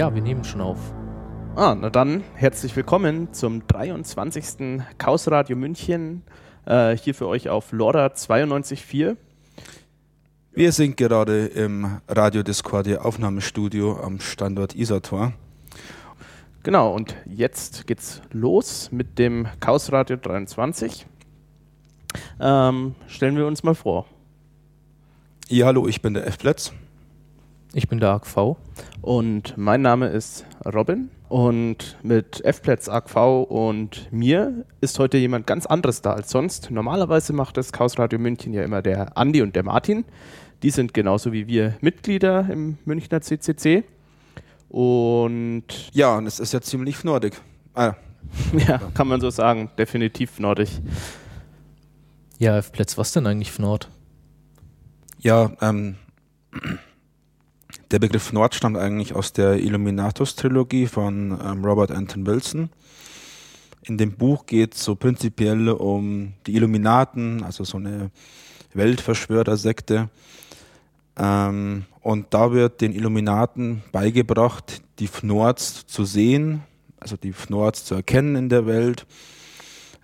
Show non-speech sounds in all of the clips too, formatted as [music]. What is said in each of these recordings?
Ja, wir nehmen schon auf. Ah, na dann herzlich willkommen zum 23. Chaos Radio München. Äh, hier für euch auf LoRa 92.4. Wir sind gerade im Radio Discordia Aufnahmestudio am Standort Isator. Genau, und jetzt geht's los mit dem Chaos Radio 23. Ähm, stellen wir uns mal vor. Ja, hallo, ich bin der F-Platz. Ich bin der AGV. Und mein Name ist Robin. Und mit F-Platz, AGV und mir ist heute jemand ganz anderes da als sonst. Normalerweise macht das Chaos Radio München ja immer der Andi und der Martin. Die sind genauso wie wir Mitglieder im Münchner CCC. Und Ja, und es ist ja ziemlich nordig. Ah, [laughs] ja, kann man so sagen, definitiv nordisch. Ja, F-Plätz, was denn eigentlich für Nord? ja, ähm, der Begriff Nord stammt eigentlich aus der Illuminatus-Trilogie von ähm, Robert Anton Wilson. In dem Buch geht es so prinzipiell um die Illuminaten, also so eine Weltverschwörersekte. Ähm, und da wird den Illuminaten beigebracht, die Fnords zu sehen, also die Fnords zu erkennen in der Welt.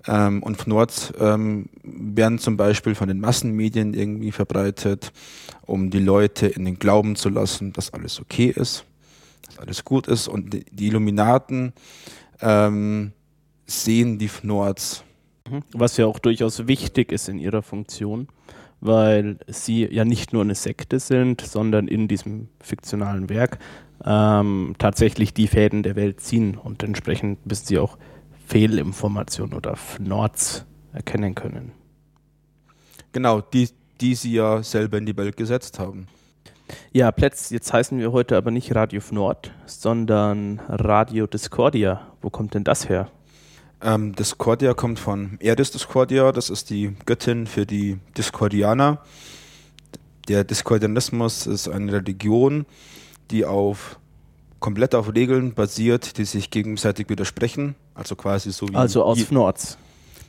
Ähm, und Fnords ähm, werden zum Beispiel von den Massenmedien irgendwie verbreitet, um die Leute in den Glauben zu lassen, dass alles okay ist, dass alles gut ist. Und die, Illuminaten ähm, sehen die Fnords. Mhm. Was ja auch durchaus wichtig ist in ihrer Funktion, weil sie ja nicht nur eine Sekte sind, sondern in diesem fiktionalen Werk ähm, tatsächlich die Fäden der Welt ziehen und entsprechend müssen sie auch Fehlinformationen oder Fnords erkennen können. Genau, die, die sie ja selber in die Welt gesetzt haben. Ja, Plätz, jetzt heißen wir heute aber nicht Radio Fnord, sondern Radio Discordia. Wo kommt denn das her? Ähm, Discordia kommt von Eris Discordia, das ist die Göttin für die Discordianer. Der Discordianismus ist eine Religion, die auf komplett auf Regeln basiert, die sich gegenseitig widersprechen. Also quasi so wie. Also aus Fnords.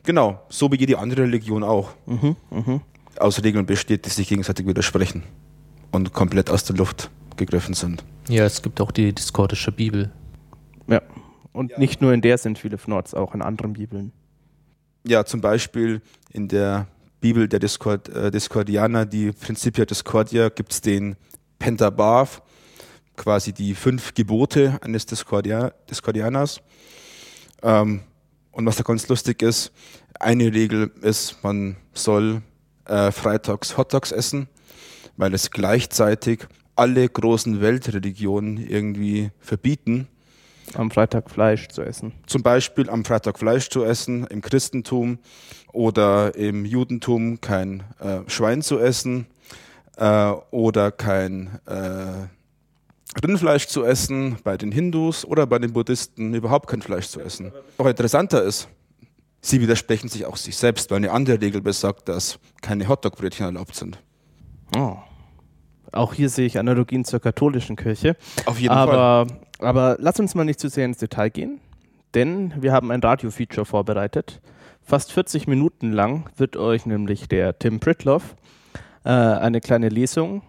Genau, so wie jede andere Religion auch. Mhm, mhm. Aus Regeln besteht, die sich gegenseitig widersprechen und komplett aus der Luft gegriffen sind. Ja, es gibt auch die diskordische Bibel. Ja. Und nicht nur in der sind viele Fnords, auch in anderen Bibeln. Ja, zum Beispiel in der Bibel der Discord, äh, Discordianer, die Principia Discordia, gibt es den Pentabarth, quasi die fünf Gebote eines Discordia, Discordianers. Ähm, und was da ganz lustig ist, eine Regel ist, man soll äh, freitags Hotdogs essen, weil es gleichzeitig alle großen Weltreligionen irgendwie verbieten, Am Freitag Fleisch zu essen. zum Beispiel am Freitag Fleisch zu essen, im Christentum oder im Judentum kein äh, Schwein zu essen äh, oder kein äh, Rindfleisch zu essen, bei den Hindus oder bei den Buddhisten überhaupt kein Fleisch zu essen. Noch interessanter ist, sie widersprechen sich auch sich selbst, weil eine andere Regel besagt, dass keine Hotdog-Brötchen erlaubt sind. Oh. Auch hier sehe ich Analogien zur katholischen Kirche. Auf jeden Fall. aber, aber lass uns mal nicht zu sehr ins Detail gehen, denn wir haben ein Radio-Feature vorbereitet. Fast 40 Minuten lang wird euch nämlich der Tim Pritloff äh, eine kleine Lesung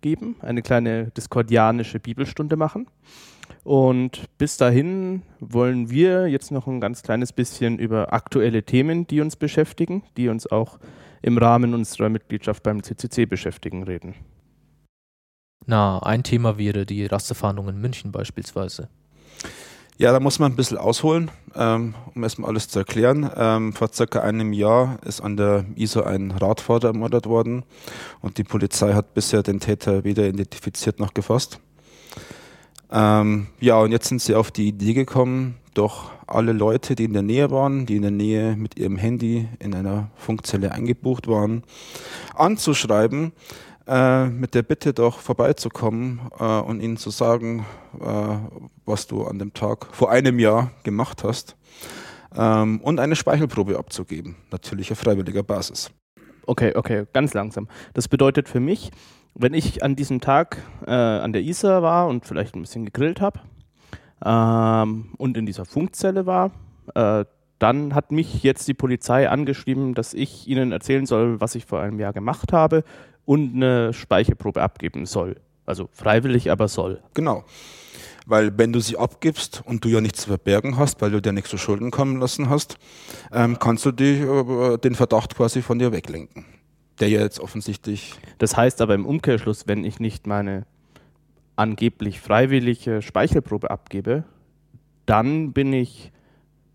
geben, eine kleine diskordianische Bibelstunde machen. Und bis dahin wollen wir jetzt noch ein ganz kleines bisschen über aktuelle Themen, die uns beschäftigen, die uns auch im Rahmen unserer Mitgliedschaft beim CCC beschäftigen, reden. Na, ein Thema wäre die Rasterfahndung in München beispielsweise. Ja, da muss man ein bisschen ausholen, ähm, um erstmal alles zu erklären. Ähm, vor circa einem Jahr ist an der Isar ein Radfahrer ermordet worden und die Polizei hat bisher den Täter weder identifiziert noch gefasst. Ähm, ja, und jetzt sind sie auf die Idee gekommen, doch alle Leute, die in der Nähe waren, die in der Nähe mit ihrem Handy in einer Funkzelle eingebucht waren, anzuschreiben, äh, mit der Bitte doch vorbeizukommen äh, und ihnen zu sagen, äh, was du an dem Tag vor einem Jahr gemacht hast ähm, und eine Speichelprobe abzugeben, natürlich auf freiwilliger Basis. Okay, okay, ganz langsam. Das bedeutet für mich, wenn ich an diesem Tag äh, an der Isar war und vielleicht ein bisschen gegrillt habe ähm, und in dieser Funkzelle war, äh, dann hat mich jetzt die Polizei angeschrieben, dass ich ihnen erzählen soll, was ich vor einem Jahr gemacht habe und eine Speichelprobe abgeben soll. Also freiwillig, aber soll. Genau. Weil wenn du sie abgibst und du ja nichts zu verbergen hast, weil du dir nichts zu Schulden kommen lassen hast, ähm, kannst du die, äh, den Verdacht quasi von dir weglenken. Der ja jetzt offensichtlich. Das heißt aber im Umkehrschluss, wenn ich nicht meine angeblich freiwillige Speichelprobe abgebe, dann bin ich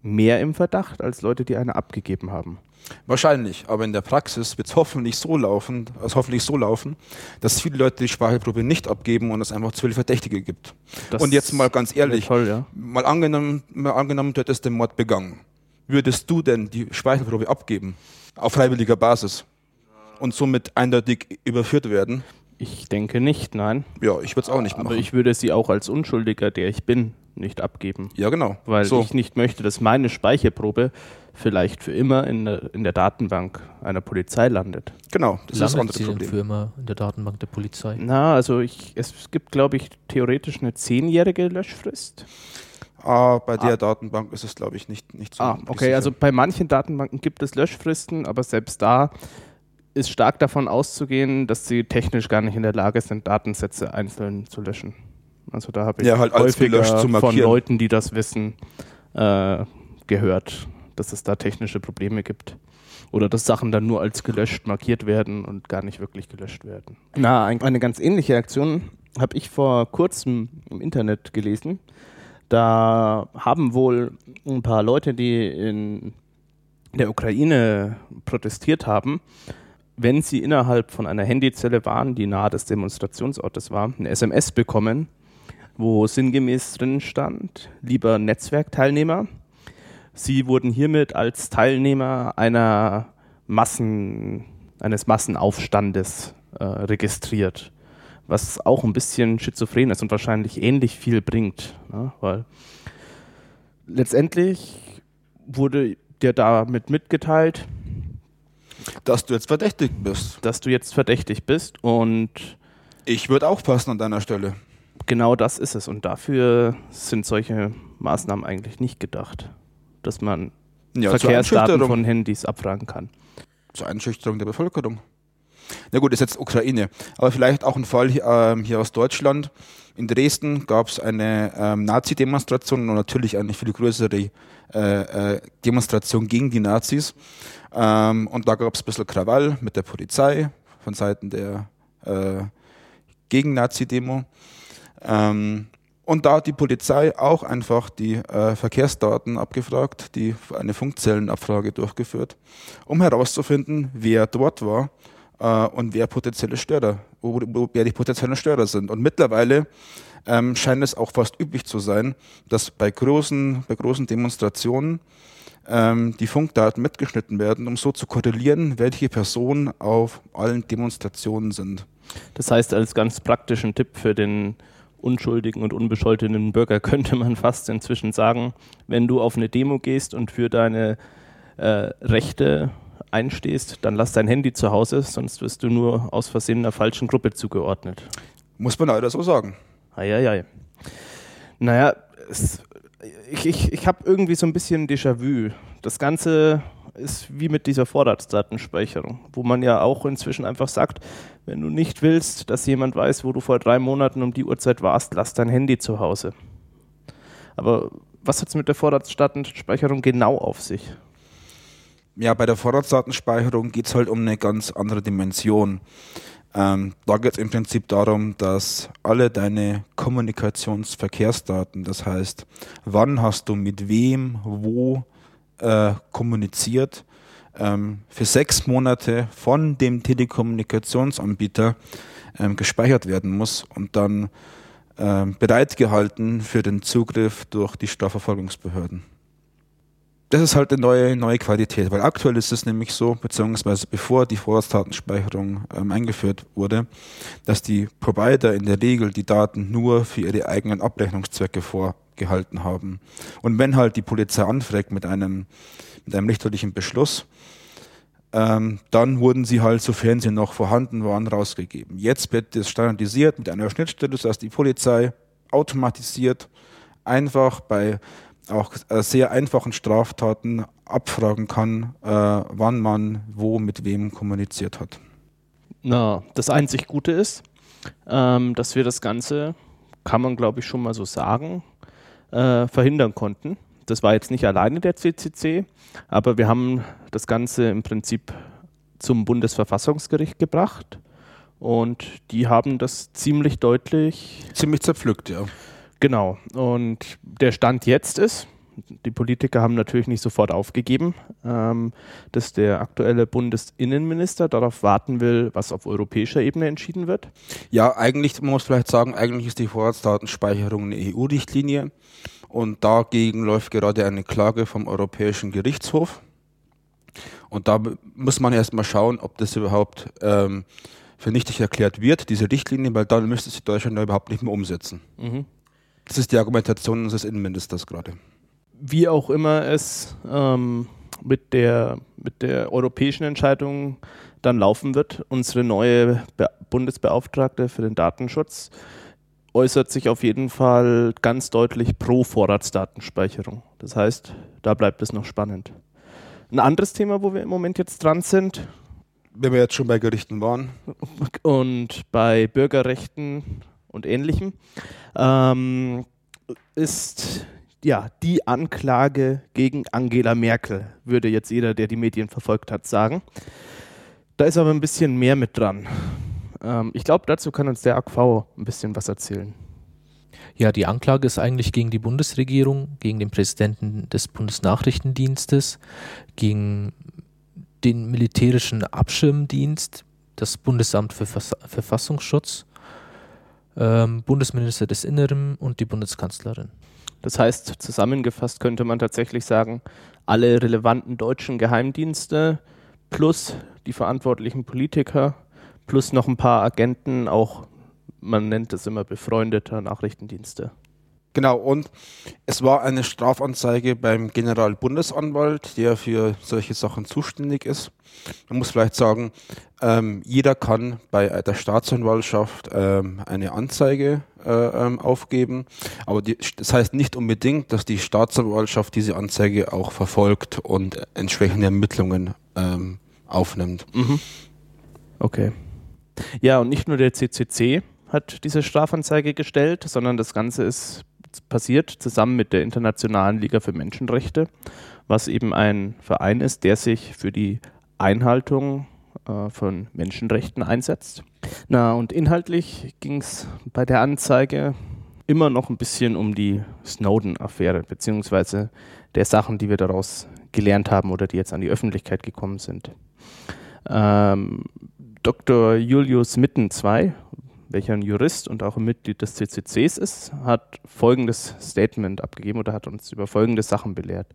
mehr im Verdacht als Leute, die eine abgegeben haben. Wahrscheinlich, aber in der Praxis wird es hoffentlich so laufen, also hoffentlich so laufen, dass viele Leute die Speichelprobe nicht abgeben und es einfach zu viele Verdächtige gibt. Das und jetzt mal ganz ehrlich, toll, ja. mal angenommen, mal angenommen, du hättest den Mord begangen. Würdest du denn die Speichelprobe abgeben? Auf freiwilliger Basis? Und somit eindeutig überführt werden? Ich denke nicht, nein. Ja, ich würde es auch nicht machen. Aber ich würde sie auch als Unschuldiger, der ich bin, nicht abgeben. ja, genau. Weil so. ich nicht möchte, dass meine Speicherprobe vielleicht für immer in der, in der Datenbank einer Polizei landet. Genau, das ist das Landet andere sie Problem. für immer in der Datenbank der Polizei? Na, also ich, es gibt, glaube ich, theoretisch eine zehnjährige Löschfrist. Ah, bei der Ah. Datenbank ist es, glaube ich, nicht, nicht so. Ah, okay, sicher. also bei manchen Datenbanken gibt es Löschfristen, aber selbst da ist stark davon auszugehen, dass sie technisch gar nicht in der Lage sind, Datensätze einzeln zu löschen. Also da habe ich Ja, halt häufiger von. Leuten, die das wissen, äh, gehört, dass es da technische Probleme gibt. Oder dass Sachen dann nur als gelöscht markiert werden und gar nicht wirklich gelöscht werden. Na, ein- eine ganz ähnliche Aktion habe ich vor kurzem im Internet gelesen. Da haben wohl ein paar Leute, die in der Ukraine protestiert haben, wenn sie innerhalb von einer Handyzelle waren, die nahe des Demonstrationsortes war, eine SMS bekommen, wo sinngemäß drin stand, lieber Netzwerkteilnehmer, Sie wurden hiermit als Teilnehmer einer Massen, eines Massenaufstandes äh, registriert, was auch ein bisschen schizophren ist und wahrscheinlich ähnlich viel bringt, ne? weil letztendlich wurde dir damit mitgeteilt, Dass du jetzt verdächtigt bist. dass du jetzt verdächtig bist und Ich würde aufpassen an deiner Stelle. genau das ist es. Und dafür sind solche Maßnahmen eigentlich nicht gedacht, dass man Ja, Verkehrsdaten von Handys abfragen kann. zur Einschüchterung der Bevölkerung. Na gut, ist jetzt Ukraine, aber vielleicht auch ein Fall hier, ähm, hier aus Deutschland. In Dresden gab es eine ähm, Nazi-Demonstration und natürlich eine viel größere äh, äh, Demonstration gegen die Nazis. Ähm, und da gab es ein bisschen Krawall mit der Polizei von Seiten der äh, Gegen-Nazi-Demo. Ähm, und da hat die Polizei auch einfach die äh, Verkehrsdaten abgefragt, die eine Funkzellenabfrage durchgeführt, um herauszufinden, wer dort war äh, und wer potenzielle Störer, wo, wo, wer die potenziellen Störer sind. Und mittlerweile ähm, scheint es auch fast üblich zu sein, dass bei großen, bei großen Demonstrationen ähm, die Funkdaten mitgeschnitten werden, um so zu korrelieren, welche Personen auf allen Demonstrationen sind. Das heißt, als ganz praktischen Tipp für den unschuldigen und unbescholtenen Bürger [laughs] könnte man fast inzwischen sagen, wenn du auf eine Demo gehst und für deine äh, Rechte einstehst, dann lass dein Handy zu Hause, sonst wirst du nur aus Versehen einer falschen Gruppe zugeordnet. Muss man leider so sagen. Eieiei. Naja, es, ich, ich, ich habe irgendwie so ein bisschen Déjà-vu. Das Ganze ist wie mit dieser Vorratsdatenspeicherung, wo man ja auch inzwischen einfach sagt, wenn du nicht willst, dass jemand weiß, wo du vor drei Monaten um die Uhrzeit warst, lass dein Handy zu Hause. Aber was hat es mit der Vorratsdatenspeicherung genau auf sich? Ja, bei der Vorratsdatenspeicherung geht es halt um eine ganz andere Dimension. Ähm, da geht es im Prinzip darum, dass alle deine Kommunikationsverkehrsdaten, das heißt, wann hast du mit wem, wo äh, kommuniziert, ähm, für sechs Monate von dem Telekommunikationsanbieter ähm, gespeichert werden muss und dann ähm, bereitgehalten für den Zugriff durch die Strafverfolgungsbehörden. Das ist halt eine neue, neue Qualität, weil aktuell ist es nämlich so, beziehungsweise bevor die Vorratsdatenspeicherung ähm, eingeführt wurde, dass die Provider in der Regel die Daten nur für ihre eigenen Abrechnungszwecke vorgehalten haben. Und wenn halt die Polizei anfragt mit einem, mit einem richterlichen Beschluss, ähm, dann wurden sie halt, sofern sie noch vorhanden waren, rausgegeben. Jetzt wird das standardisiert mit einer Schnittstelle, sodass die Polizei automatisiert einfach bei auch äh, sehr einfachen Straftaten abfragen kann, äh, wann man wo mit wem kommuniziert hat. Na, das einzig Gute ist, ähm, dass wir das Ganze kann man glaube ich schon mal so sagen, äh, verhindern konnten. Das war jetzt nicht alleine der CCC, aber wir haben das Ganze im Prinzip zum Bundesverfassungsgericht gebracht und die haben das ziemlich deutlich. Ziemlich zerpflückt, ja. Genau. Und der Stand jetzt ist, die Politiker haben natürlich nicht sofort aufgegeben, ähm, dass der aktuelle Bundesinnenminister darauf warten will, was auf europäischer Ebene entschieden wird. Ja, eigentlich, man muss vielleicht sagen, eigentlich ist die Vorratsdatenspeicherung eine EU-Richtlinie und dagegen läuft gerade eine Klage vom Europäischen Gerichtshof. Und da muss man erstmal schauen, ob das überhaupt ähm, für nichtig erklärt wird, diese Richtlinie, weil dann müsste sich Deutschland da überhaupt nicht mehr umsetzen. Mhm. Das ist die Argumentation unseres Innenministers gerade wie auch immer es ähm, mit, der, mit der europäischen Entscheidung dann laufen wird. Unsere neue Be Bundesbeauftragte für den Datenschutz äußert sich auf jeden Fall ganz deutlich pro Vorratsdatenspeicherung. Das heißt, da bleibt es noch spannend. Ein anderes Thema, wo wir im Moment jetzt dran sind. Wenn wir jetzt schon bei Gerichten waren. Und bei Bürgerrechten und ähnlichem, ähm, ist ja, die Anklage gegen Angela Merkel, würde jetzt jeder, der die Medien verfolgt hat, sagen. Da ist aber ein bisschen mehr mit dran. Ähm, ich glaube, dazu kann uns der AKV ein bisschen was erzählen. Ja, die Anklage ist eigentlich gegen die Bundesregierung, gegen den Präsidenten des Bundesnachrichtendienstes, gegen den militärischen Abschirmdienst, das Bundesamt für Verfass Verfassungsschutz, ähm, Bundesminister des Inneren und die Bundeskanzlerin. Das heißt, zusammengefasst könnte man tatsächlich sagen, alle relevanten deutschen Geheimdienste plus die verantwortlichen Politiker plus noch ein paar Agenten, auch man nennt es immer befreundeter Nachrichtendienste. Genau, und es war eine Strafanzeige beim Generalbundesanwalt, der für solche Sachen zuständig ist. Man muss vielleicht sagen, ähm, jeder kann bei der Staatsanwaltschaft ähm, eine Anzeige äh, ähm, aufgeben, aber die, das heißt nicht unbedingt, dass die Staatsanwaltschaft diese Anzeige auch verfolgt und entsprechende Ermittlungen ähm, aufnimmt. Mhm. Okay. Ja, und nicht nur der CCC hat diese Strafanzeige gestellt, sondern das Ganze ist passiert, zusammen mit der Internationalen Liga für Menschenrechte, was eben ein Verein ist, der sich für die Einhaltung äh, von Menschenrechten einsetzt. Na, und inhaltlich ging es bei der Anzeige immer noch ein bisschen um die Snowden-Affäre, beziehungsweise der Sachen, die wir daraus gelernt haben oder die jetzt an die Öffentlichkeit gekommen sind. Ähm, Dr. Julius Mitten II welcher ein Jurist und auch ein Mitglied des CCCs ist, hat folgendes Statement abgegeben oder hat uns über folgende Sachen belehrt.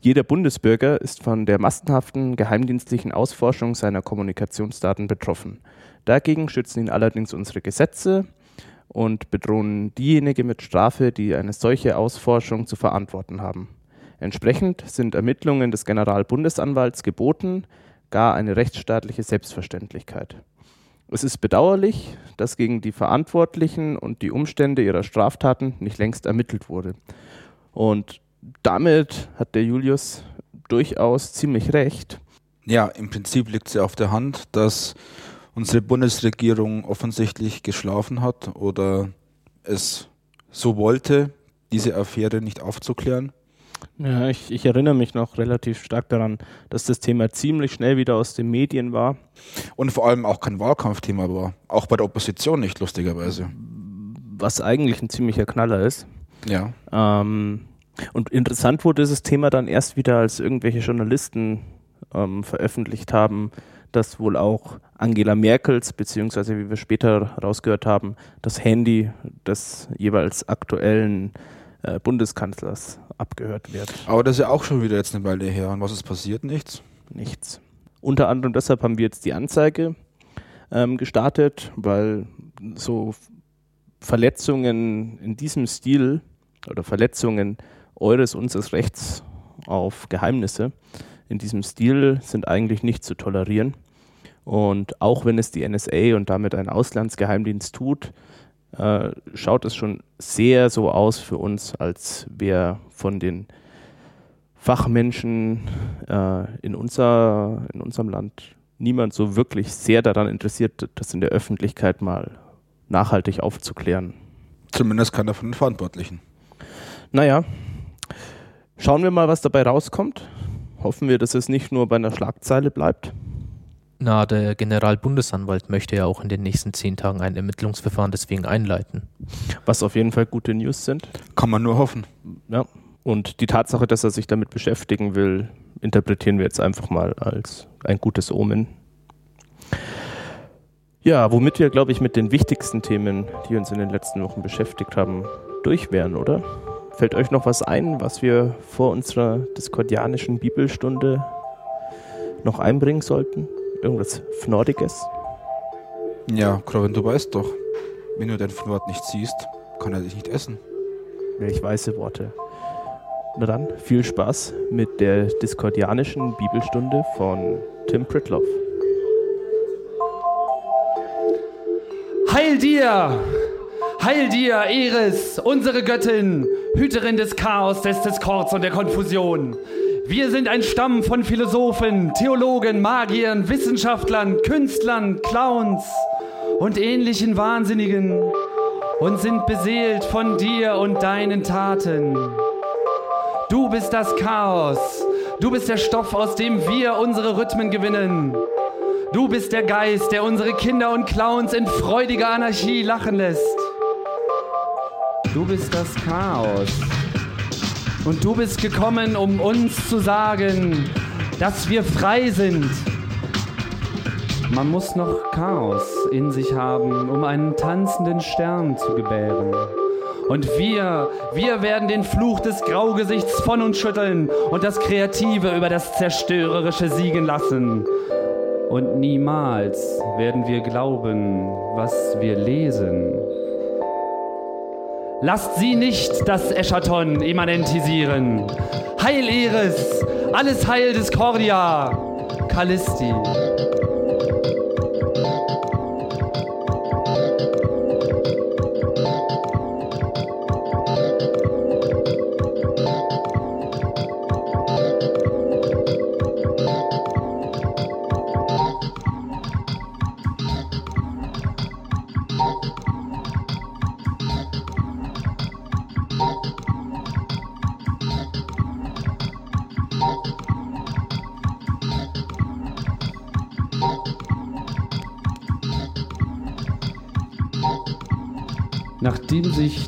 Jeder Bundesbürger ist von der massenhaften geheimdienstlichen Ausforschung seiner Kommunikationsdaten betroffen. Dagegen schützen ihn allerdings unsere Gesetze und bedrohen diejenigen mit Strafe, die eine solche Ausforschung zu verantworten haben. Entsprechend sind Ermittlungen des Generalbundesanwalts geboten, gar eine rechtsstaatliche Selbstverständlichkeit. Es ist bedauerlich, dass gegen die Verantwortlichen und die Umstände ihrer Straftaten nicht längst ermittelt wurde. Und damit hat der Julius durchaus ziemlich recht. Ja, im Prinzip liegt es ja auf der Hand, dass unsere Bundesregierung offensichtlich geschlafen hat oder es so wollte, diese Affäre nicht aufzuklären. Ja, ich, ich, erinnere mich noch relativ stark daran, dass das Thema ziemlich schnell wieder aus den Medien war. Und vor allem auch kein Wahlkampfthema war. Auch bei der Opposition nicht, lustigerweise. Was eigentlich ein ziemlicher Knaller ist. Ja. Ähm, und interessant wurde dieses Thema dann erst wieder, als irgendwelche Journalisten ähm, veröffentlicht haben, dass wohl auch Angela Merkels, beziehungsweise wie wir später rausgehört haben, das Handy des jeweils aktuellen äh, Bundeskanzlers abgehört wird. Aber das ist ja auch schon wieder jetzt eine Weile her. Und was ist passiert? Nichts? Nichts. Unter anderem deshalb haben wir jetzt die Anzeige ähm, gestartet, weil so Verletzungen in diesem Stil oder Verletzungen eures, unseres Rechts auf Geheimnisse in diesem Stil sind eigentlich nicht zu tolerieren. Und auch wenn es die NSA und damit ein Auslandsgeheimdienst tut, äh, schaut es schon sehr so aus für uns, als wäre von den Fachmenschen äh, in, unser, in unserem Land niemand so wirklich sehr daran interessiert, das in der Öffentlichkeit mal nachhaltig aufzuklären. Zumindest keiner von den Verantwortlichen. Naja, schauen wir mal, was dabei rauskommt. Hoffen wir, dass es nicht nur bei einer Schlagzeile bleibt. Na, der Generalbundesanwalt möchte ja auch in den nächsten zehn Tagen ein Ermittlungsverfahren deswegen einleiten. Was auf jeden Fall gute News sind. Kann man nur hoffen. Ja. Und die Tatsache, dass er sich damit beschäftigen will, interpretieren wir jetzt einfach mal als ein gutes Omen. Ja, womit wir, glaube ich, mit den wichtigsten Themen, die uns in den letzten Wochen beschäftigt haben, durch wären, oder? Fällt euch noch was ein, was wir vor unserer diskordianischen Bibelstunde noch einbringen sollten? Irgendwas Fnordiges? Ja, Krovin, du weißt doch, wenn du dein Fnord nicht siehst, kann er dich nicht essen. Welch weiße Worte. Na dann, viel Spaß mit der diskordianischen Bibelstunde von Tim Pritloff. Heil dir! Heil dir, Eris, unsere Göttin, Hüterin des Chaos, des Diskords und der Konfusion. Wir sind ein Stamm von Philosophen, Theologen, Magiern, Wissenschaftlern, Künstlern, Clowns und ähnlichen Wahnsinnigen und sind beseelt von dir und deinen Taten. Du bist das Chaos. Du bist der Stoff, aus dem wir unsere Rhythmen gewinnen. Du bist der Geist, der unsere Kinder und Clowns in freudiger Anarchie lachen lässt. Du bist das Chaos. Und du bist gekommen, um uns zu sagen, dass wir frei sind. Man muss noch Chaos in sich haben, um einen tanzenden Stern zu gebären. Und wir, wir werden den Fluch des Graugesichts von uns schütteln und das Kreative über das Zerstörerische siegen lassen. Und niemals werden wir glauben, was wir lesen. Lasst sie nicht das Eschaton immanentisieren. Heil Eris, alles Heil Discordia, Callisti.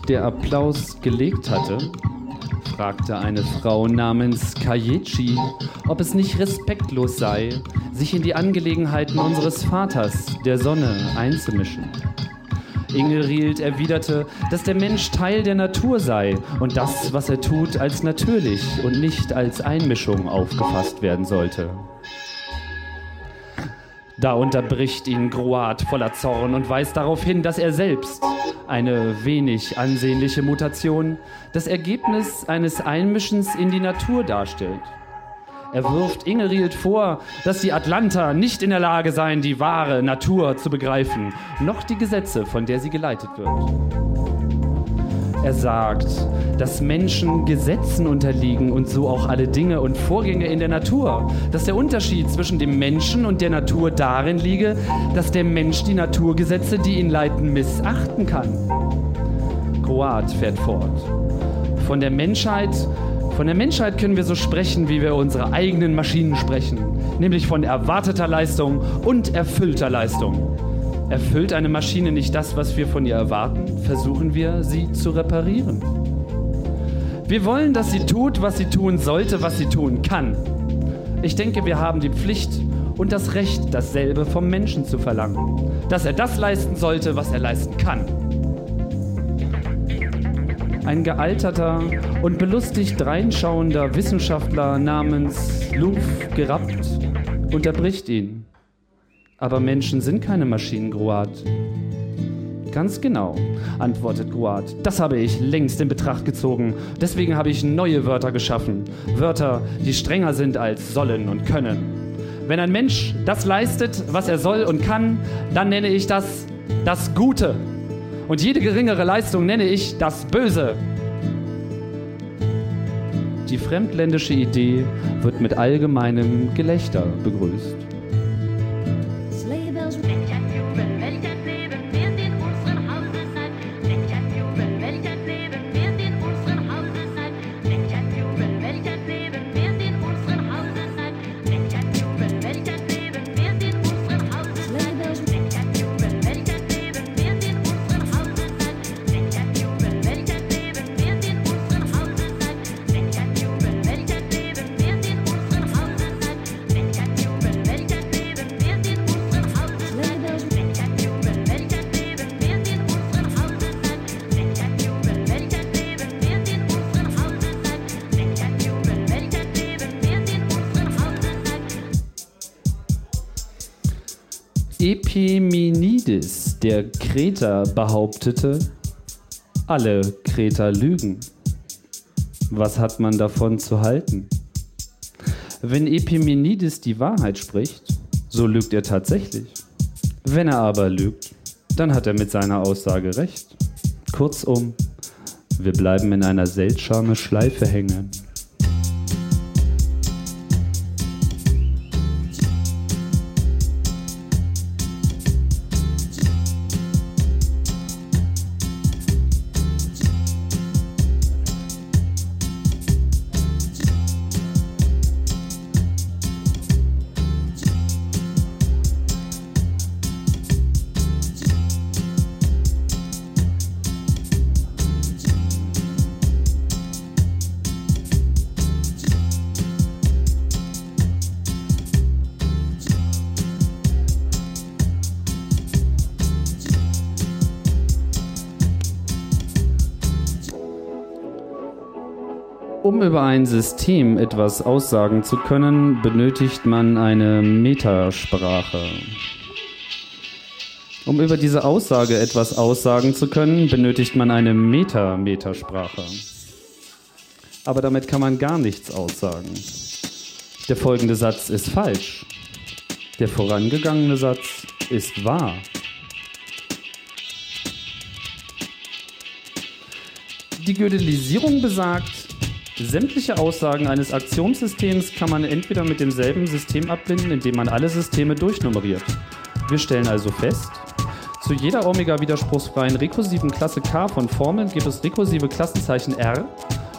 Der Applaus gelegt hatte, fragte eine Frau namens Kayechi, ob es nicht respektlos sei, sich in die Angelegenheiten unseres Vaters, der Sonne, einzumischen. Ingerild erwiderte, dass der Mensch Teil der Natur sei und das, was er tut, als natürlich und nicht als Einmischung aufgefasst werden sollte. Da unterbricht ihn Groat voller Zorn und weist darauf hin, dass er selbst, eine wenig ansehnliche Mutation, das Ergebnis eines Einmischens in die Natur darstellt. Er wirft Ingerild vor, dass die Atlanter nicht in der Lage seien, die wahre Natur zu begreifen, noch die Gesetze, von der sie geleitet wird. Er sagt, dass Menschen Gesetzen unterliegen und so auch alle Dinge und Vorgänge in der Natur. Dass der Unterschied zwischen dem Menschen und der Natur darin liege, dass der Mensch die Naturgesetze, die ihn leiten, missachten kann. Croat fährt fort. Von der Menschheit von der Menschheit können wir so sprechen, wie wir unsere eigenen Maschinen sprechen, nämlich von erwarteter Leistung und erfüllter Leistung. Erfüllt eine Maschine nicht das, was wir von ihr erwarten, versuchen wir, sie zu reparieren. Wir wollen, dass sie tut, was sie tun sollte, was sie tun kann. Ich denke, wir haben die Pflicht und das Recht, dasselbe vom Menschen zu verlangen. Dass er das leisten sollte, was er leisten kann. Ein gealterter und belustigt reinschauender Wissenschaftler namens Luf Gerappt unterbricht ihn. Aber Menschen sind keine Maschinen, Groat. Ganz genau, antwortet Groat. Das habe ich längst in Betracht gezogen. Deswegen habe ich neue Wörter geschaffen. Wörter, die strenger sind als sollen und können. Wenn ein Mensch das leistet, was er soll und kann, dann nenne ich das das Gute. Und jede geringere Leistung nenne ich das Böse. Die fremdländische Idee wird mit allgemeinem Gelächter begrüßt. Epimenides, der Kreter, behauptete, alle Kreter lügen. Was hat man davon zu halten? Wenn Epimenides die Wahrheit spricht, so lügt er tatsächlich. Wenn er aber lügt, dann hat er mit seiner Aussage recht. Kurzum, wir bleiben in einer seltsamen Schleife hängen. Über ein System etwas aussagen zu können, benötigt man eine Metasprache. Um über diese Aussage etwas aussagen zu können, benötigt man eine Meta-Metasprache. Aber damit kann man gar nichts aussagen. Der folgende Satz ist falsch. Der vorangegangene Satz ist wahr. Die Gödelisierung besagt, Sämtliche Aussagen eines Aktionssystems kann man entweder mit demselben System abbinden, indem man alle Systeme durchnummeriert. Wir stellen also fest, zu jeder omega-widerspruchsfreien rekursiven Klasse K von Formeln gibt es rekursive Klassenzeichen R,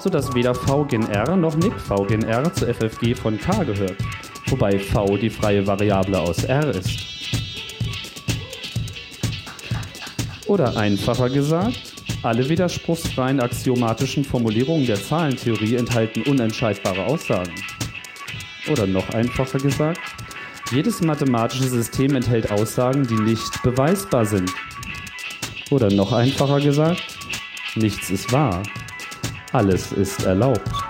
sodass weder V gen R noch Nick V gen R zu FFG von K gehört, wobei V die freie Variable aus R ist. Oder einfacher gesagt, alle widerspruchsfreien axiomatischen Formulierungen der Zahlentheorie enthalten unentscheidbare Aussagen. Oder noch einfacher gesagt, jedes mathematische System enthält Aussagen, die nicht beweisbar sind. Oder noch einfacher gesagt, nichts ist wahr, alles ist erlaubt.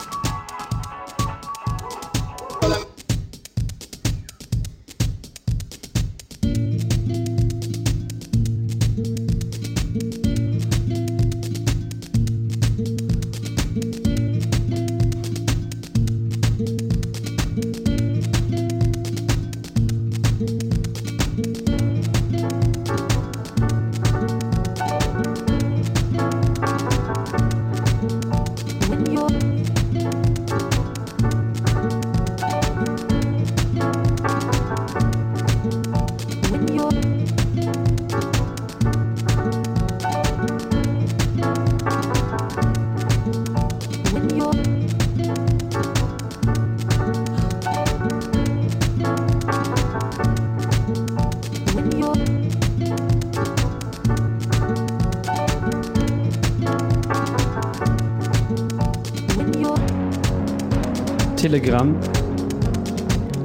Telegramm.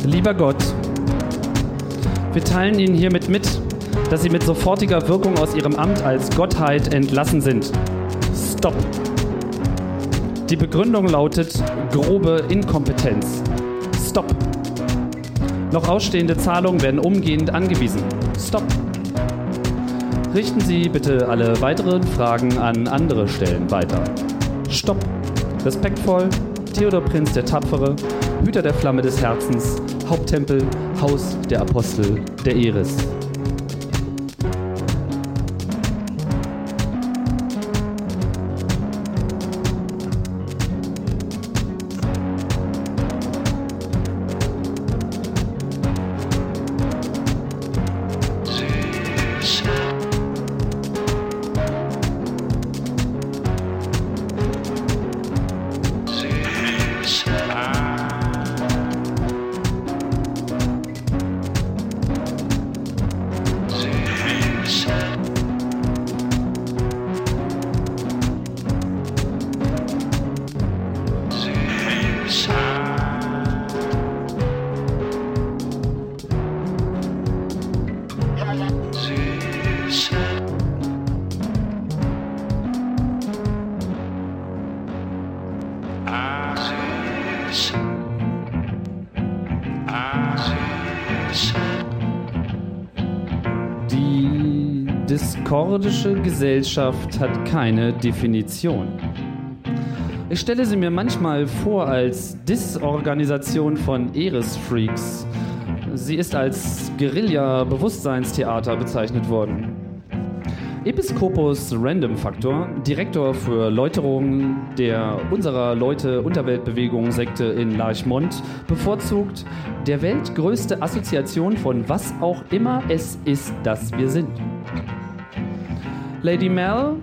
Lieber Gott, wir teilen Ihnen hiermit mit, dass Sie mit sofortiger Wirkung aus Ihrem Amt als Gottheit entlassen sind. Stopp. Die Begründung lautet grobe Inkompetenz. Stopp. Noch ausstehende Zahlungen werden umgehend angewiesen. Stopp. Richten Sie bitte alle weiteren Fragen an andere Stellen weiter. Stopp. Respektvoll, Theodor Prinz der Tapfere, Hüter der Flamme des Herzens, Haupttempel, Haus der Apostel der Eris. Gesellschaft hat keine Definition. Ich stelle sie mir manchmal vor als Disorganisation von Eresfreaks. Sie ist als Guerilla-Bewusstseinstheater bezeichnet worden. Episkopus Random Factor, Direktor für Läuterung der unserer Leute Unterweltbewegung Sekte in Larchmont, bevorzugt der weltgrößte Assoziation von was auch immer es ist, das wir sind. Lady Mel,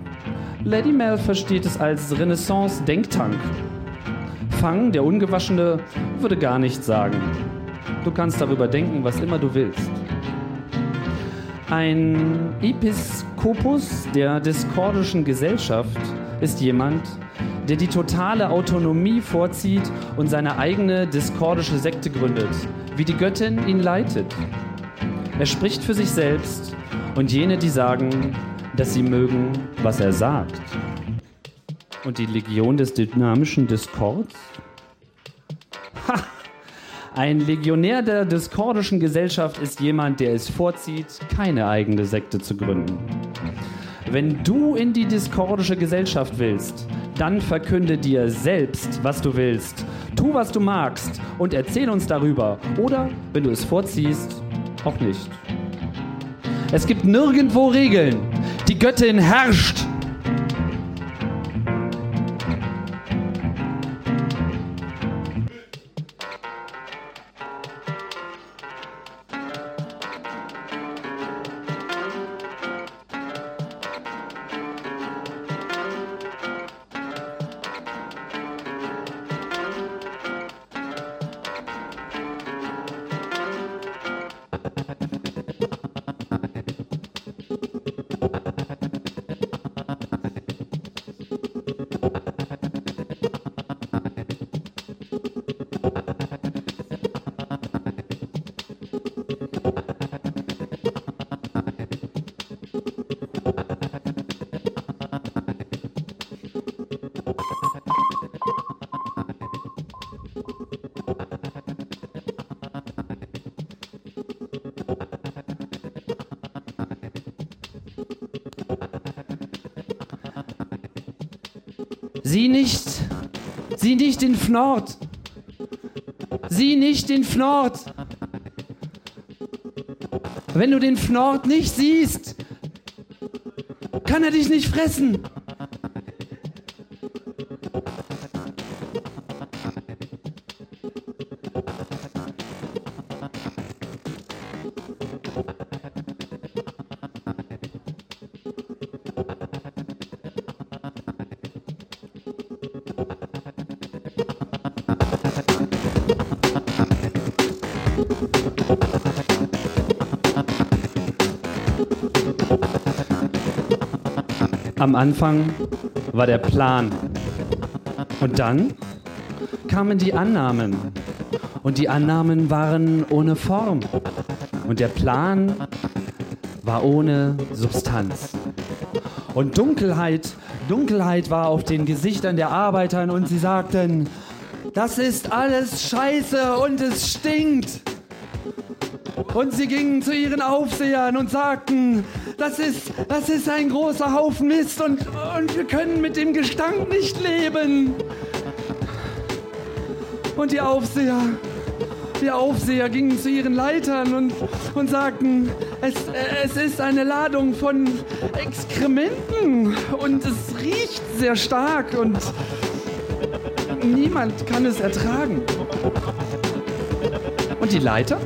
Lady Mel versteht es als Renaissance-Denktank. Fang, der Ungewaschene, würde gar nichts sagen. Du kannst darüber denken, was immer du willst. Ein Episkopus der diskordischen Gesellschaft ist jemand, der die totale Autonomie vorzieht und seine eigene diskordische Sekte gründet, wie die Göttin ihn leitet. Er spricht für sich selbst und jene, die sagen, dass sie mögen, was er sagt. Und die Legion des dynamischen Diskords? Ha! Ein Legionär der diskordischen Gesellschaft ist jemand, der es vorzieht, keine eigene Sekte zu gründen. Wenn du in die diskordische Gesellschaft willst, dann verkünde dir selbst, was du willst. Tu, was du magst und erzähl uns darüber. Oder, wenn du es vorziehst, auch nicht. Es gibt nirgendwo Regeln. Die Göttin herrscht. Sieh nicht, sieh nicht den Fnord. Sieh nicht den Fnord. Wenn du den Fnord nicht siehst, kann er dich nicht fressen. Am Anfang war der Plan. Und dann kamen die Annahmen. Und die Annahmen waren ohne Form. Und der Plan war ohne Substanz. Und Dunkelheit, Dunkelheit war auf den Gesichtern der Arbeitern und sie sagten, das ist alles scheiße und es stinkt. Und sie gingen zu ihren Aufsehern und sagten, das ist, das ist ein großer Haufen Mist und, und wir können mit dem Gestank nicht leben. Und die Aufseher, die Aufseher gingen zu ihren Leitern und, und sagten, es, es ist eine Ladung von Exkrementen und es riecht sehr stark und niemand kann es ertragen. Und die Leiter?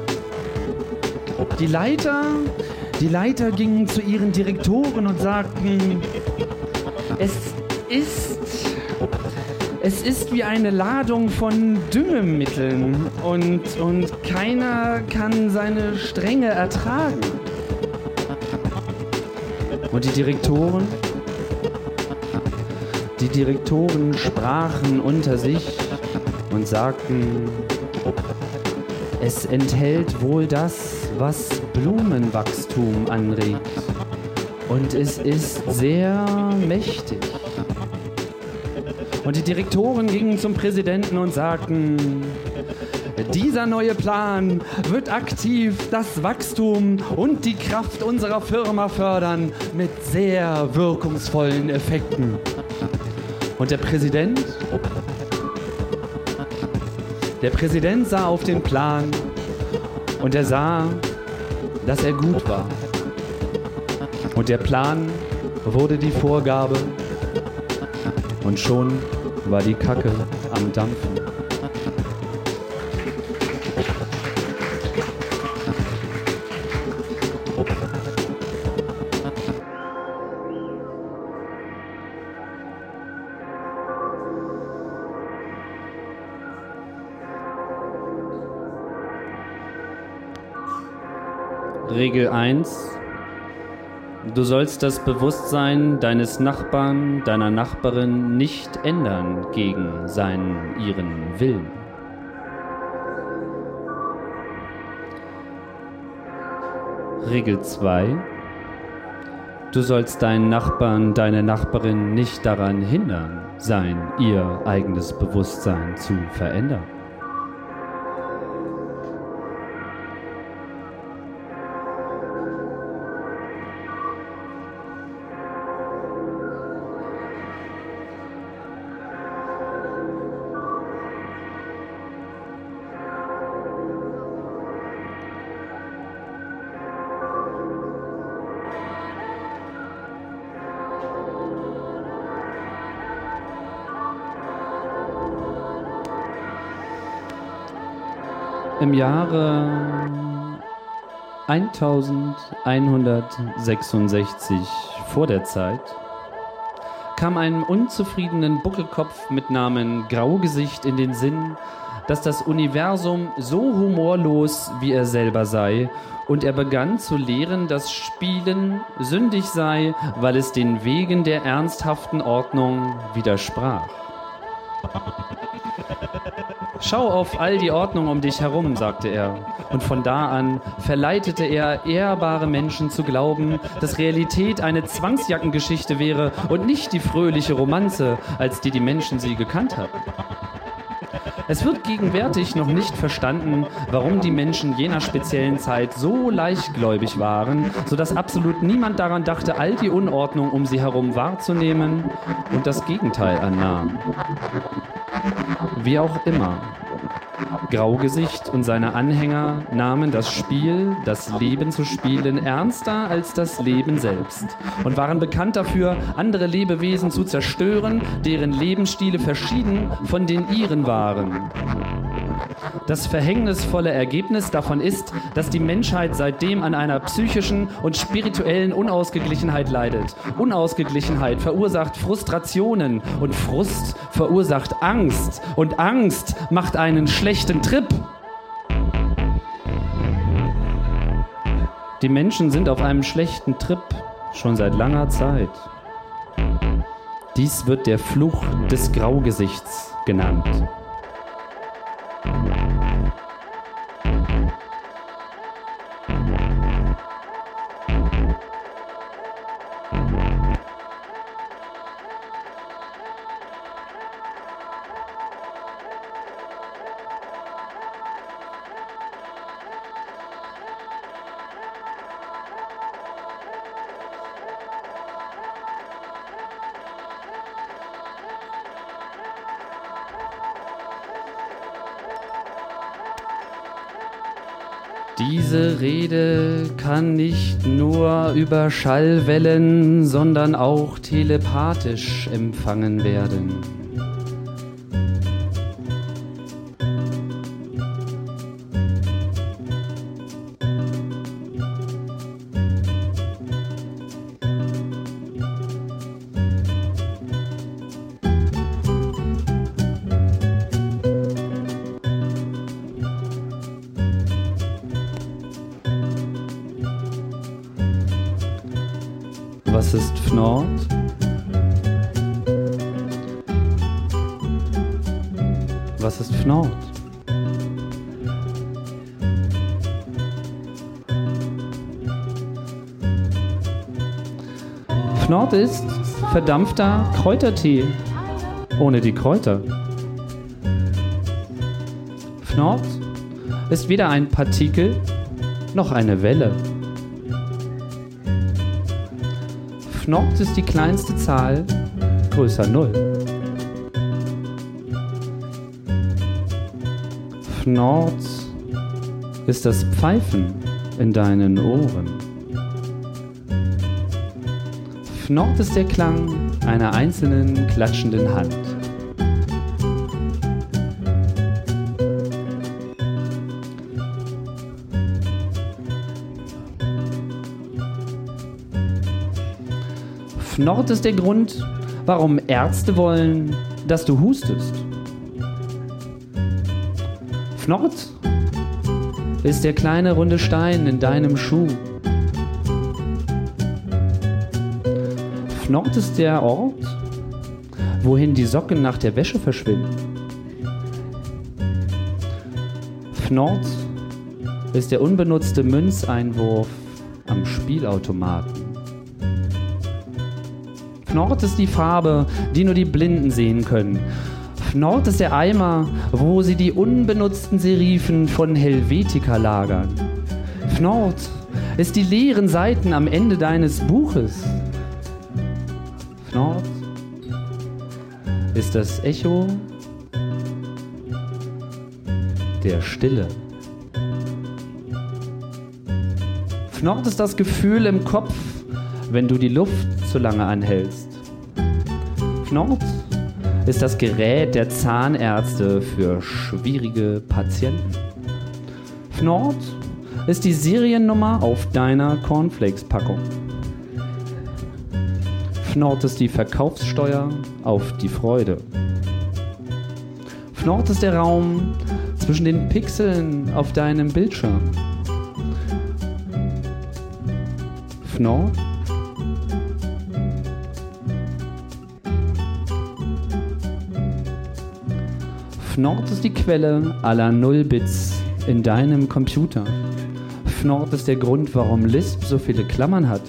Die Leiter, die Leiter gingen zu ihren Direktoren und sagten, es ist, es ist wie eine Ladung von Düngemitteln und, und keiner kann seine Strenge ertragen. Und die Direktoren, die Direktoren sprachen unter sich und sagten, es enthält wohl das, was Blumenwachstum anregt. Und es ist sehr mächtig. Und die Direktoren gingen zum Präsidenten und sagten, Dieser neue Plan wird aktiv das Wachstum und die Kraft unserer Firma fördern mit sehr wirkungsvollen Effekten. Und der Präsident? Der Präsident sah auf den Plan und er sah, dass er gut war. Und der Plan wurde die Vorgabe und schon war die Kacke am Dampfen. Regel 1. Du sollst das Bewusstsein deines Nachbarn, deiner Nachbarin nicht ändern gegen seinen, ihren Willen. Regel 2. Du sollst deinen Nachbarn, deine Nachbarin nicht daran hindern, sein, ihr eigenes Bewusstsein zu verändern. Im Jahre 1166 vor der Zeit kam einem unzufriedenen Buckelkopf mit Namen Graugesicht in den Sinn, dass das Universum so humorlos wie er selber sei, und er begann zu lehren, dass Spielen sündig sei, weil es den Wegen der ernsthaften Ordnung widersprach. Schau auf all die Ordnung um dich herum, sagte er. Und von da an verleitete er ehrbare Menschen zu glauben, dass Realität eine Zwangsjackengeschichte wäre und nicht die fröhliche Romanze, als die die Menschen sie gekannt hatten. Es wird gegenwärtig noch nicht verstanden, warum die Menschen jener speziellen Zeit so leichtgläubig waren, sodass absolut niemand daran dachte, all die Unordnung um sie herum wahrzunehmen und das Gegenteil annahm. Wie auch immer. Graugesicht und seine Anhänger nahmen das Spiel, das Leben zu spielen, ernster als das Leben selbst und waren bekannt dafür, andere Lebewesen zu zerstören, deren Lebensstile verschieden von den ihren waren. Das verhängnisvolle Ergebnis davon ist, dass die Menschheit seitdem an einer psychischen und spirituellen Unausgeglichenheit leidet. Unausgeglichenheit verursacht Frustrationen und Frust verursacht Angst und Angst macht einen schlechten Trip. Die Menschen sind auf einem schlechten Trip schon seit langer Zeit. Dies wird der Fluch des Graugesichts genannt. Nur über Schallwellen, sondern auch telepathisch empfangen werden. Fnord ist verdampfter Kräutertee ohne die Kräuter. Fnord ist weder ein Partikel noch eine Welle. Fnort ist die kleinste Zahl größer 0. Fnort ist das Pfeifen in deinen Ohren. Fnort ist der Klang einer einzelnen klatschenden Hand. Fnort ist der Grund, warum Ärzte wollen, dass du hustest. Fnort ist der kleine runde Stein in deinem Schuh. Fnort ist der Ort, wohin die Socken nach der Wäsche verschwinden. Fnort ist der unbenutzte Münzeinwurf am Spielautomaten. Fnort ist die Farbe, die nur die Blinden sehen können. Fnort ist der Eimer, wo sie die unbenutzten Serifen von Helvetica lagern. Fnort ist die leeren Seiten am Ende deines Buches. Fnort ist das Echo der Stille. Fnort ist das Gefühl im Kopf, wenn du die Luft zu lange anhältst. Fnort ist das Gerät der Zahnärzte für schwierige Patienten. Fnort ist die Seriennummer auf deiner Cornflakes-Packung. Fnort ist die Verkaufssteuer auf die Freude. Fnort ist der Raum zwischen den Pixeln auf deinem Bildschirm. Fnort Fnort ist die Quelle aller Nullbits in deinem Computer. Fnort ist der Grund, warum Lisp so viele Klammern hat.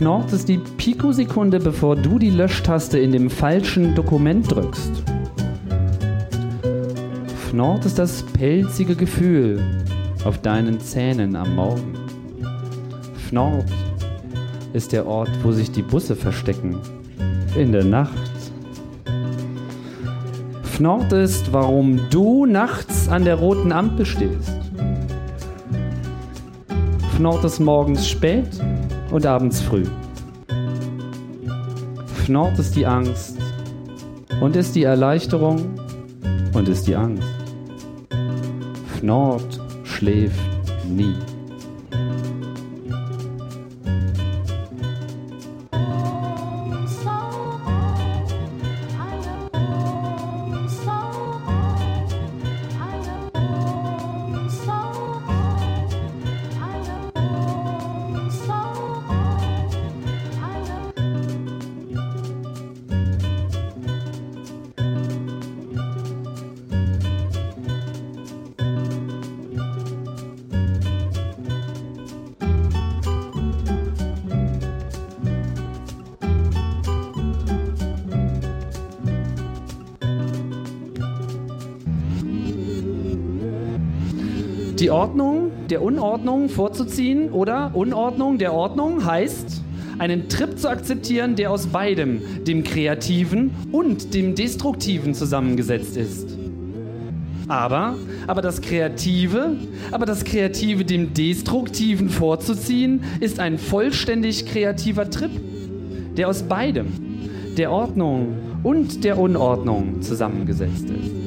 Fnort ist die Pikosekunde, bevor du die Löschtaste in dem falschen Dokument drückst. Fnort ist das pelzige Gefühl auf deinen Zähnen am Morgen. Fnort ist der Ort, wo sich die Busse verstecken. In der Nacht. Fnort ist, warum du nachts an der roten Ampel stehst. Fnort ist morgens spät und abends früh. Fnort ist die Angst und ist die Erleichterung und ist die Angst. Fnort schläft nie. Vorzuziehen oder Unordnung der Ordnung heißt, einen Trip zu akzeptieren, der aus beidem, dem Kreativen und dem Destruktiven zusammengesetzt ist. Aber, aber das Kreative, aber das Kreative dem Destruktiven vorzuziehen, ist ein vollständig kreativer Trip, der aus beidem, der Ordnung und der Unordnung zusammengesetzt ist.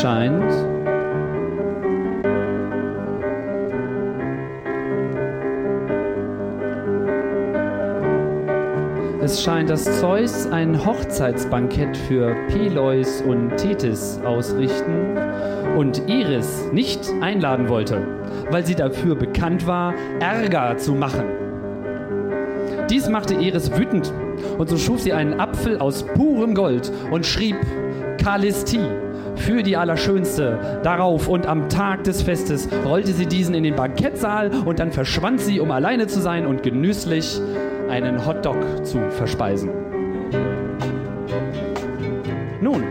Scheint, Es scheint, dass Zeus ein Hochzeitsbankett für Peleus und Tethys ausrichten und Iris nicht einladen wollte, weil sie dafür bekannt war, Ärger zu machen. Dies machte Iris wütend und so schuf sie einen Apfel aus purem Gold und schrieb Kalistie für die Allerschönste darauf und am Tag des Festes rollte sie diesen in den Bankettsaal und dann verschwand sie, um alleine zu sein und genüsslich einen Hotdog zu verspeisen. Nun,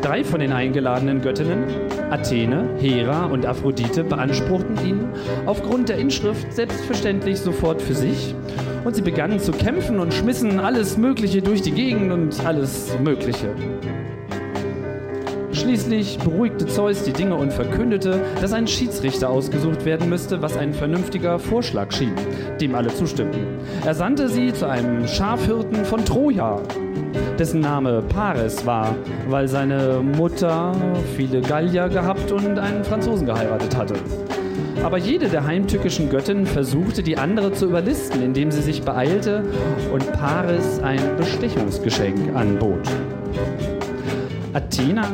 drei von den eingeladenen Göttinnen, Athene, Hera und Aphrodite, beanspruchten ihn aufgrund der Inschrift selbstverständlich sofort für sich und sie begannen zu kämpfen und schmissen alles Mögliche durch die Gegend und alles Mögliche. Schließlich beruhigte Zeus die Dinge und verkündete, dass ein Schiedsrichter ausgesucht werden müsste, was ein vernünftiger Vorschlag schien, dem alle zustimmten. Er sandte sie zu einem Schafhirten von Troja, dessen Name Paris war, weil seine Mutter viele Gallier gehabt und einen Franzosen geheiratet hatte. Aber jede der heimtückischen Göttinnen versuchte, die andere zu überlisten, indem sie sich beeilte und Paris ein Bestechungsgeschenk anbot. Athena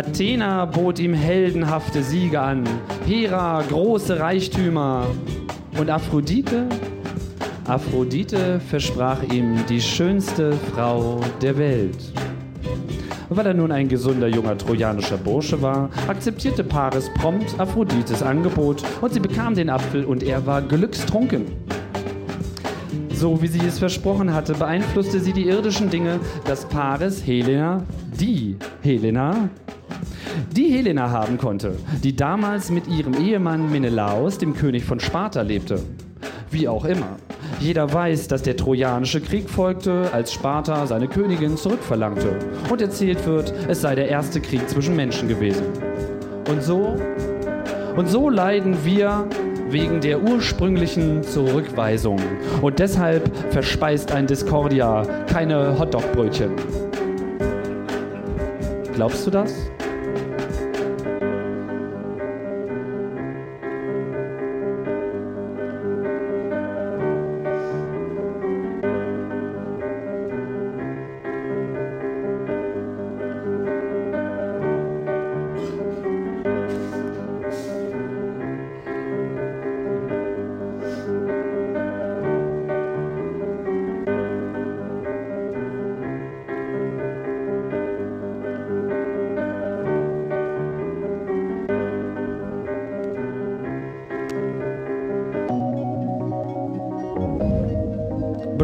Athena bot ihm heldenhafte Siege an, Hera große Reichtümer und Aphrodite? Aphrodite versprach ihm die schönste Frau der Welt. Weil er nun ein gesunder junger trojanischer Bursche war, akzeptierte Paris prompt Aphrodites Angebot und sie bekam den Apfel und er war glückstrunken. So wie sie es versprochen hatte, beeinflusste sie die irdischen Dinge, dass Paris Helena, die Helena, die Helena haben konnte, die damals mit ihrem Ehemann Menelaos, dem König von Sparta, lebte. Wie auch immer. Jeder weiß, dass der Trojanische Krieg folgte, als Sparta seine Königin zurückverlangte. Und erzählt wird, es sei der erste Krieg zwischen Menschen gewesen. Und so, und so leiden wir wegen der ursprünglichen Zurückweisung. Und deshalb verspeist ein Discordia keine Hotdogbrötchen. Glaubst du das?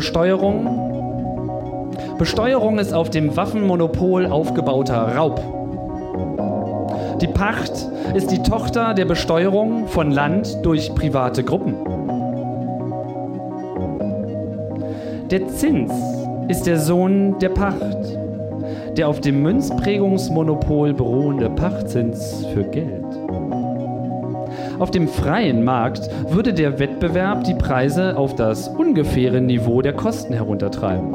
Besteuerung. Besteuerung ist auf dem Waffenmonopol aufgebauter Raub. Die Pacht ist die Tochter der Besteuerung von Land durch private Gruppen. Der Zins ist der Sohn der Pacht, der auf dem Münzprägungsmonopol beruhende Pachtzins für Geld. Auf dem freien Markt würde der Wettbewerb die Preise auf das ungefähre Niveau der Kosten heruntertreiben.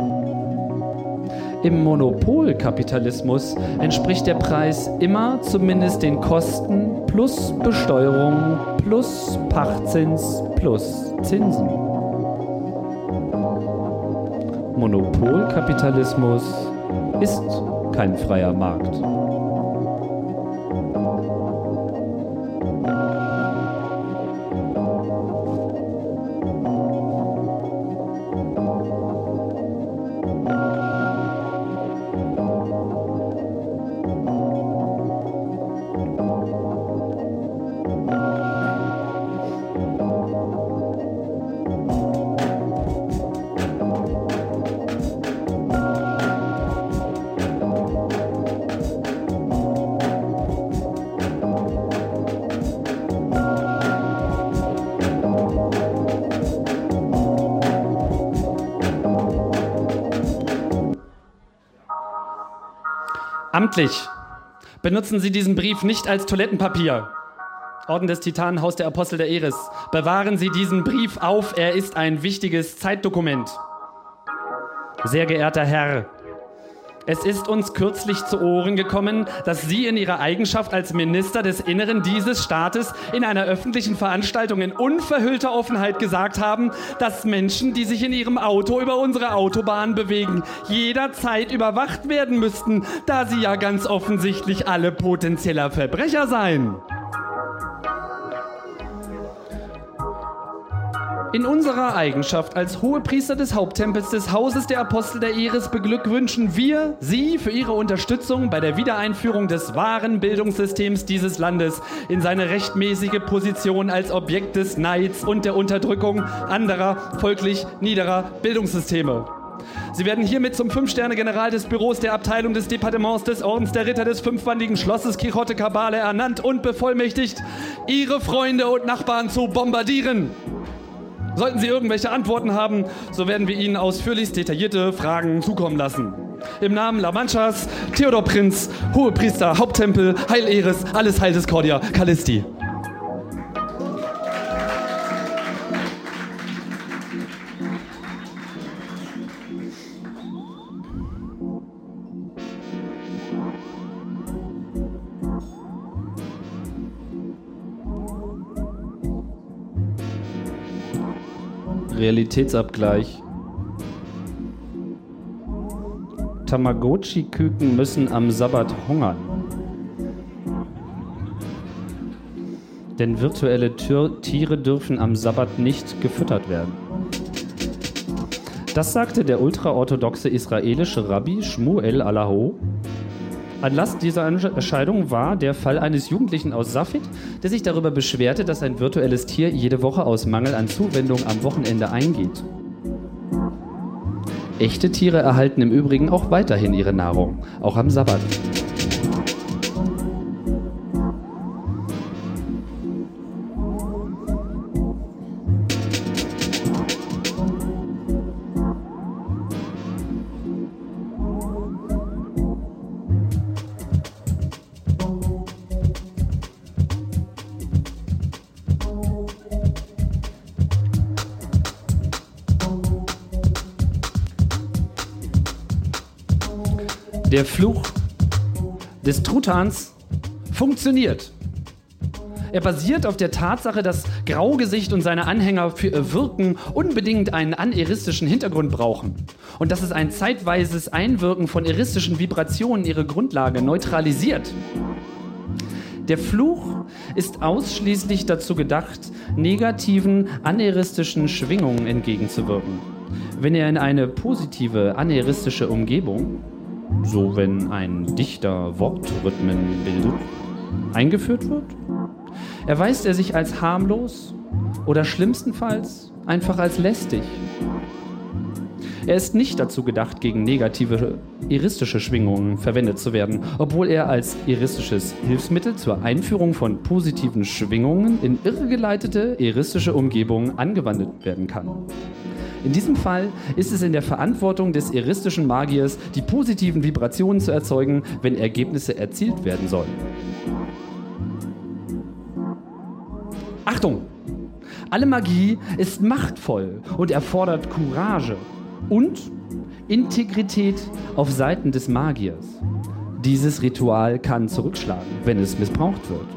Im Monopolkapitalismus entspricht der Preis immer zumindest den Kosten plus Besteuerung plus Pachtzins plus Zinsen. Monopolkapitalismus ist kein freier Markt. Amtlich. Benutzen Sie diesen Brief nicht als Toilettenpapier. Orden des Titanen, Haus der Apostel der Eris. Bewahren Sie diesen Brief auf, er ist ein wichtiges Zeitdokument. Sehr geehrter Herr, Es ist uns kürzlich zu Ohren gekommen, dass Sie in Ihrer Eigenschaft als Minister des Inneren dieses Staates in einer öffentlichen Veranstaltung in unverhüllter Offenheit gesagt haben, dass Menschen, die sich in ihrem Auto über unsere Autobahn bewegen, jederzeit überwacht werden müssten, da sie ja ganz offensichtlich alle potenzieller Verbrecher seien. In unserer Eigenschaft als Hohepriester des Haupttempels des Hauses der Apostel der Iris beglückwünschen wir Sie für Ihre Unterstützung bei der Wiedereinführung des wahren Bildungssystems dieses Landes in seine rechtmäßige Position als Objekt des Neids und der Unterdrückung anderer, folglich niederer Bildungssysteme. Sie werden hiermit zum Fünf-Sterne-General des Büros der Abteilung des Departements des Ordens der Ritter des fünfwandigen Schlosses Quixote Kabale ernannt und bevollmächtigt, Ihre Freunde und Nachbarn zu bombardieren. Sollten Sie irgendwelche Antworten haben, so werden wir Ihnen ausführlichst detaillierte Fragen zukommen lassen. Im Namen La Manchas, Theodor Prinz, Hohepriester, Haupttempel, Heil Eris, alles Heil Discordia, Callisti. Realitätsabgleich. Tamagotchi-Küken müssen am Sabbat hungern. Denn virtuelle Tür Tiere dürfen am Sabbat nicht gefüttert werden. Das sagte der ultraorthodoxe israelische Rabbi Shmuel Alaho Anlass dieser Entscheidung war der Fall eines Jugendlichen aus Safed, der sich darüber beschwerte, dass ein virtuelles Tier jede Woche aus Mangel an Zuwendung am Wochenende eingeht. Echte Tiere erhalten im Übrigen auch weiterhin ihre Nahrung, auch am Sabbat. Der Fluch des Trutans funktioniert. Er basiert auf der Tatsache, dass Graugesicht und seine Anhänger für ihr Wirken unbedingt einen aneristischen Hintergrund brauchen und dass es ein zeitweises Einwirken von eristischen Vibrationen ihre Grundlage neutralisiert. Der Fluch ist ausschließlich dazu gedacht, negativen aneristischen Schwingungen entgegenzuwirken. Wenn er in eine positive aneristische Umgebung so wenn ein Dichter Wortrhythmen bildet, eingeführt wird? Erweist er sich als harmlos oder schlimmstenfalls einfach als lästig? Er ist nicht dazu gedacht, gegen negative iristische Schwingungen verwendet zu werden, obwohl er als iristisches Hilfsmittel zur Einführung von positiven Schwingungen in irregeleitete iristische Umgebungen angewandt werden kann. In diesem Fall ist es in der Verantwortung des eristischen Magiers, die positiven Vibrationen zu erzeugen, wenn Ergebnisse erzielt werden sollen. Achtung! Alle Magie ist machtvoll und erfordert Courage und Integrität auf Seiten des Magiers. Dieses Ritual kann zurückschlagen, wenn es missbraucht wird.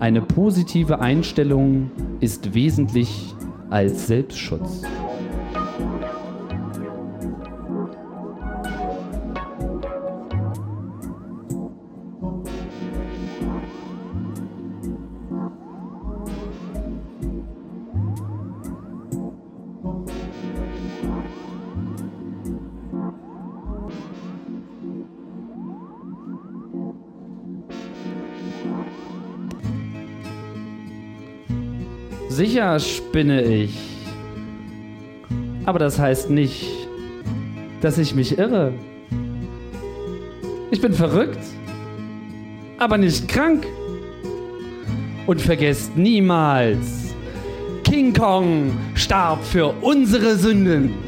Eine positive Einstellung ist wesentlich als Selbstschutz. Spinne ich. Aber das heißt nicht, dass ich mich irre. Ich bin verrückt, aber nicht krank. Und vergesst niemals, King Kong starb für unsere Sünden.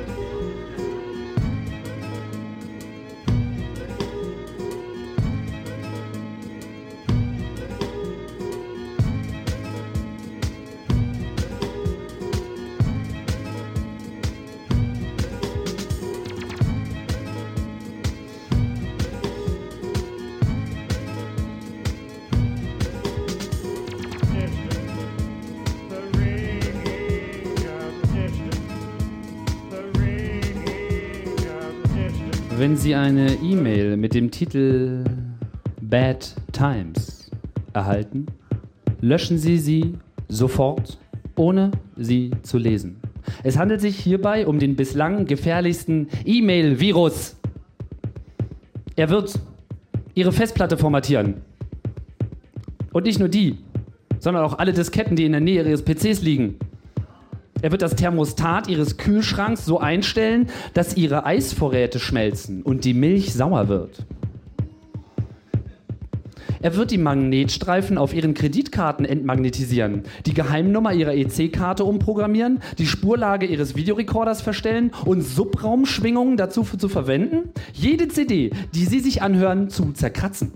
Sie eine E-Mail mit dem Titel Bad Times erhalten, löschen Sie sie sofort, ohne sie zu lesen. Es handelt sich hierbei um den bislang gefährlichsten E-Mail-Virus. Er wird Ihre Festplatte formatieren. Und nicht nur die, sondern auch alle Disketten, die in der Nähe Ihres PCs liegen. Er wird das Thermostat Ihres Kühlschranks so einstellen, dass Ihre Eisvorräte schmelzen und die Milch sauer wird. Er wird die Magnetstreifen auf Ihren Kreditkarten entmagnetisieren, die Geheimnummer Ihrer EC-Karte umprogrammieren, die Spurlage Ihres Videorekorders verstellen und Subraumschwingungen dazu zu verwenden, jede CD, die Sie sich anhören, zu zerkratzen.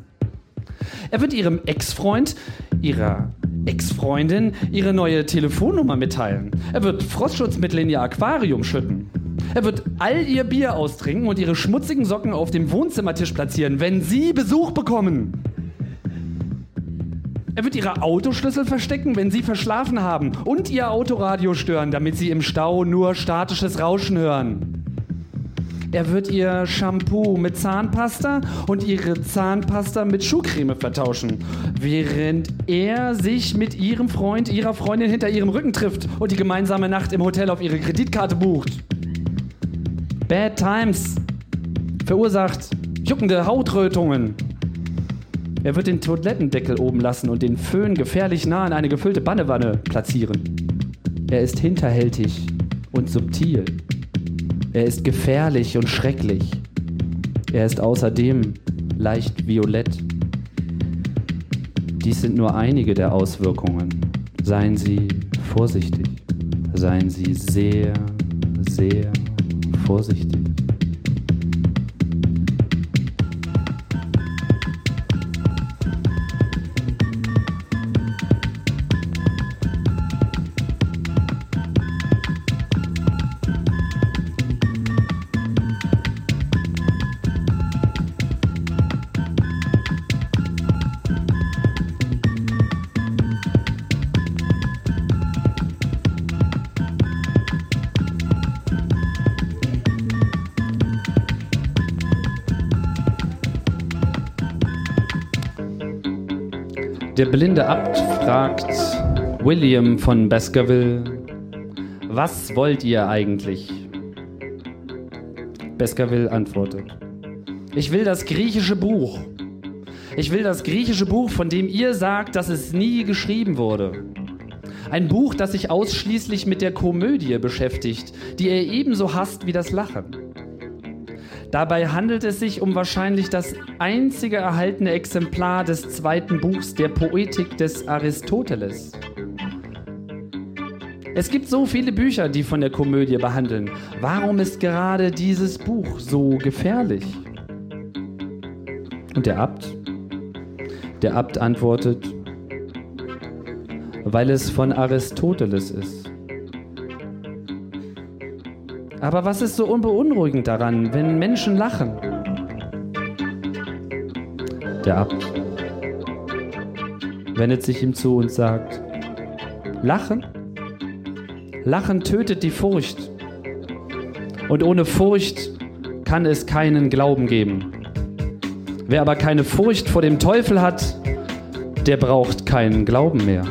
Er wird Ihrem Ex-Freund, Ihrer Ex-Freundin ihre neue Telefonnummer mitteilen. Er wird Frostschutzmittel in ihr Aquarium schütten. Er wird all ihr Bier austrinken und ihre schmutzigen Socken auf dem Wohnzimmertisch platzieren, wenn sie Besuch bekommen. Er wird ihre Autoschlüssel verstecken, wenn sie verschlafen haben und ihr Autoradio stören, damit sie im Stau nur statisches Rauschen hören. Er wird ihr Shampoo mit Zahnpasta und ihre Zahnpasta mit Schuhcreme vertauschen, während er sich mit ihrem Freund, ihrer Freundin hinter ihrem Rücken trifft und die gemeinsame Nacht im Hotel auf ihre Kreditkarte bucht. Bad Times verursacht juckende Hautrötungen. Er wird den Toilettendeckel oben lassen und den Föhn gefährlich nah an eine gefüllte Bannewanne platzieren. Er ist hinterhältig und subtil. Er ist gefährlich und schrecklich. Er ist außerdem leicht violett. Dies sind nur einige der Auswirkungen. Seien Sie vorsichtig. Seien Sie sehr, sehr vorsichtig. Der blinde Abt fragt William von Baskerville, was wollt ihr eigentlich? Baskerville antwortet, ich will das griechische Buch. Ich will das griechische Buch, von dem ihr sagt, dass es nie geschrieben wurde. Ein Buch, das sich ausschließlich mit der Komödie beschäftigt, die er ebenso hasst wie das Lachen. Dabei handelt es sich um wahrscheinlich das einzige erhaltene Exemplar des zweiten Buchs der Poetik des Aristoteles. Es gibt so viele Bücher, die von der Komödie behandeln. Warum ist gerade dieses Buch so gefährlich? Und der Abt? Der Abt antwortet, weil es von Aristoteles ist. Aber was ist so unbeunruhigend daran, wenn Menschen lachen? Der Abt wendet sich ihm zu und sagt, Lachen? Lachen tötet die Furcht. Und ohne Furcht kann es keinen Glauben geben. Wer aber keine Furcht vor dem Teufel hat, der braucht keinen Glauben mehr.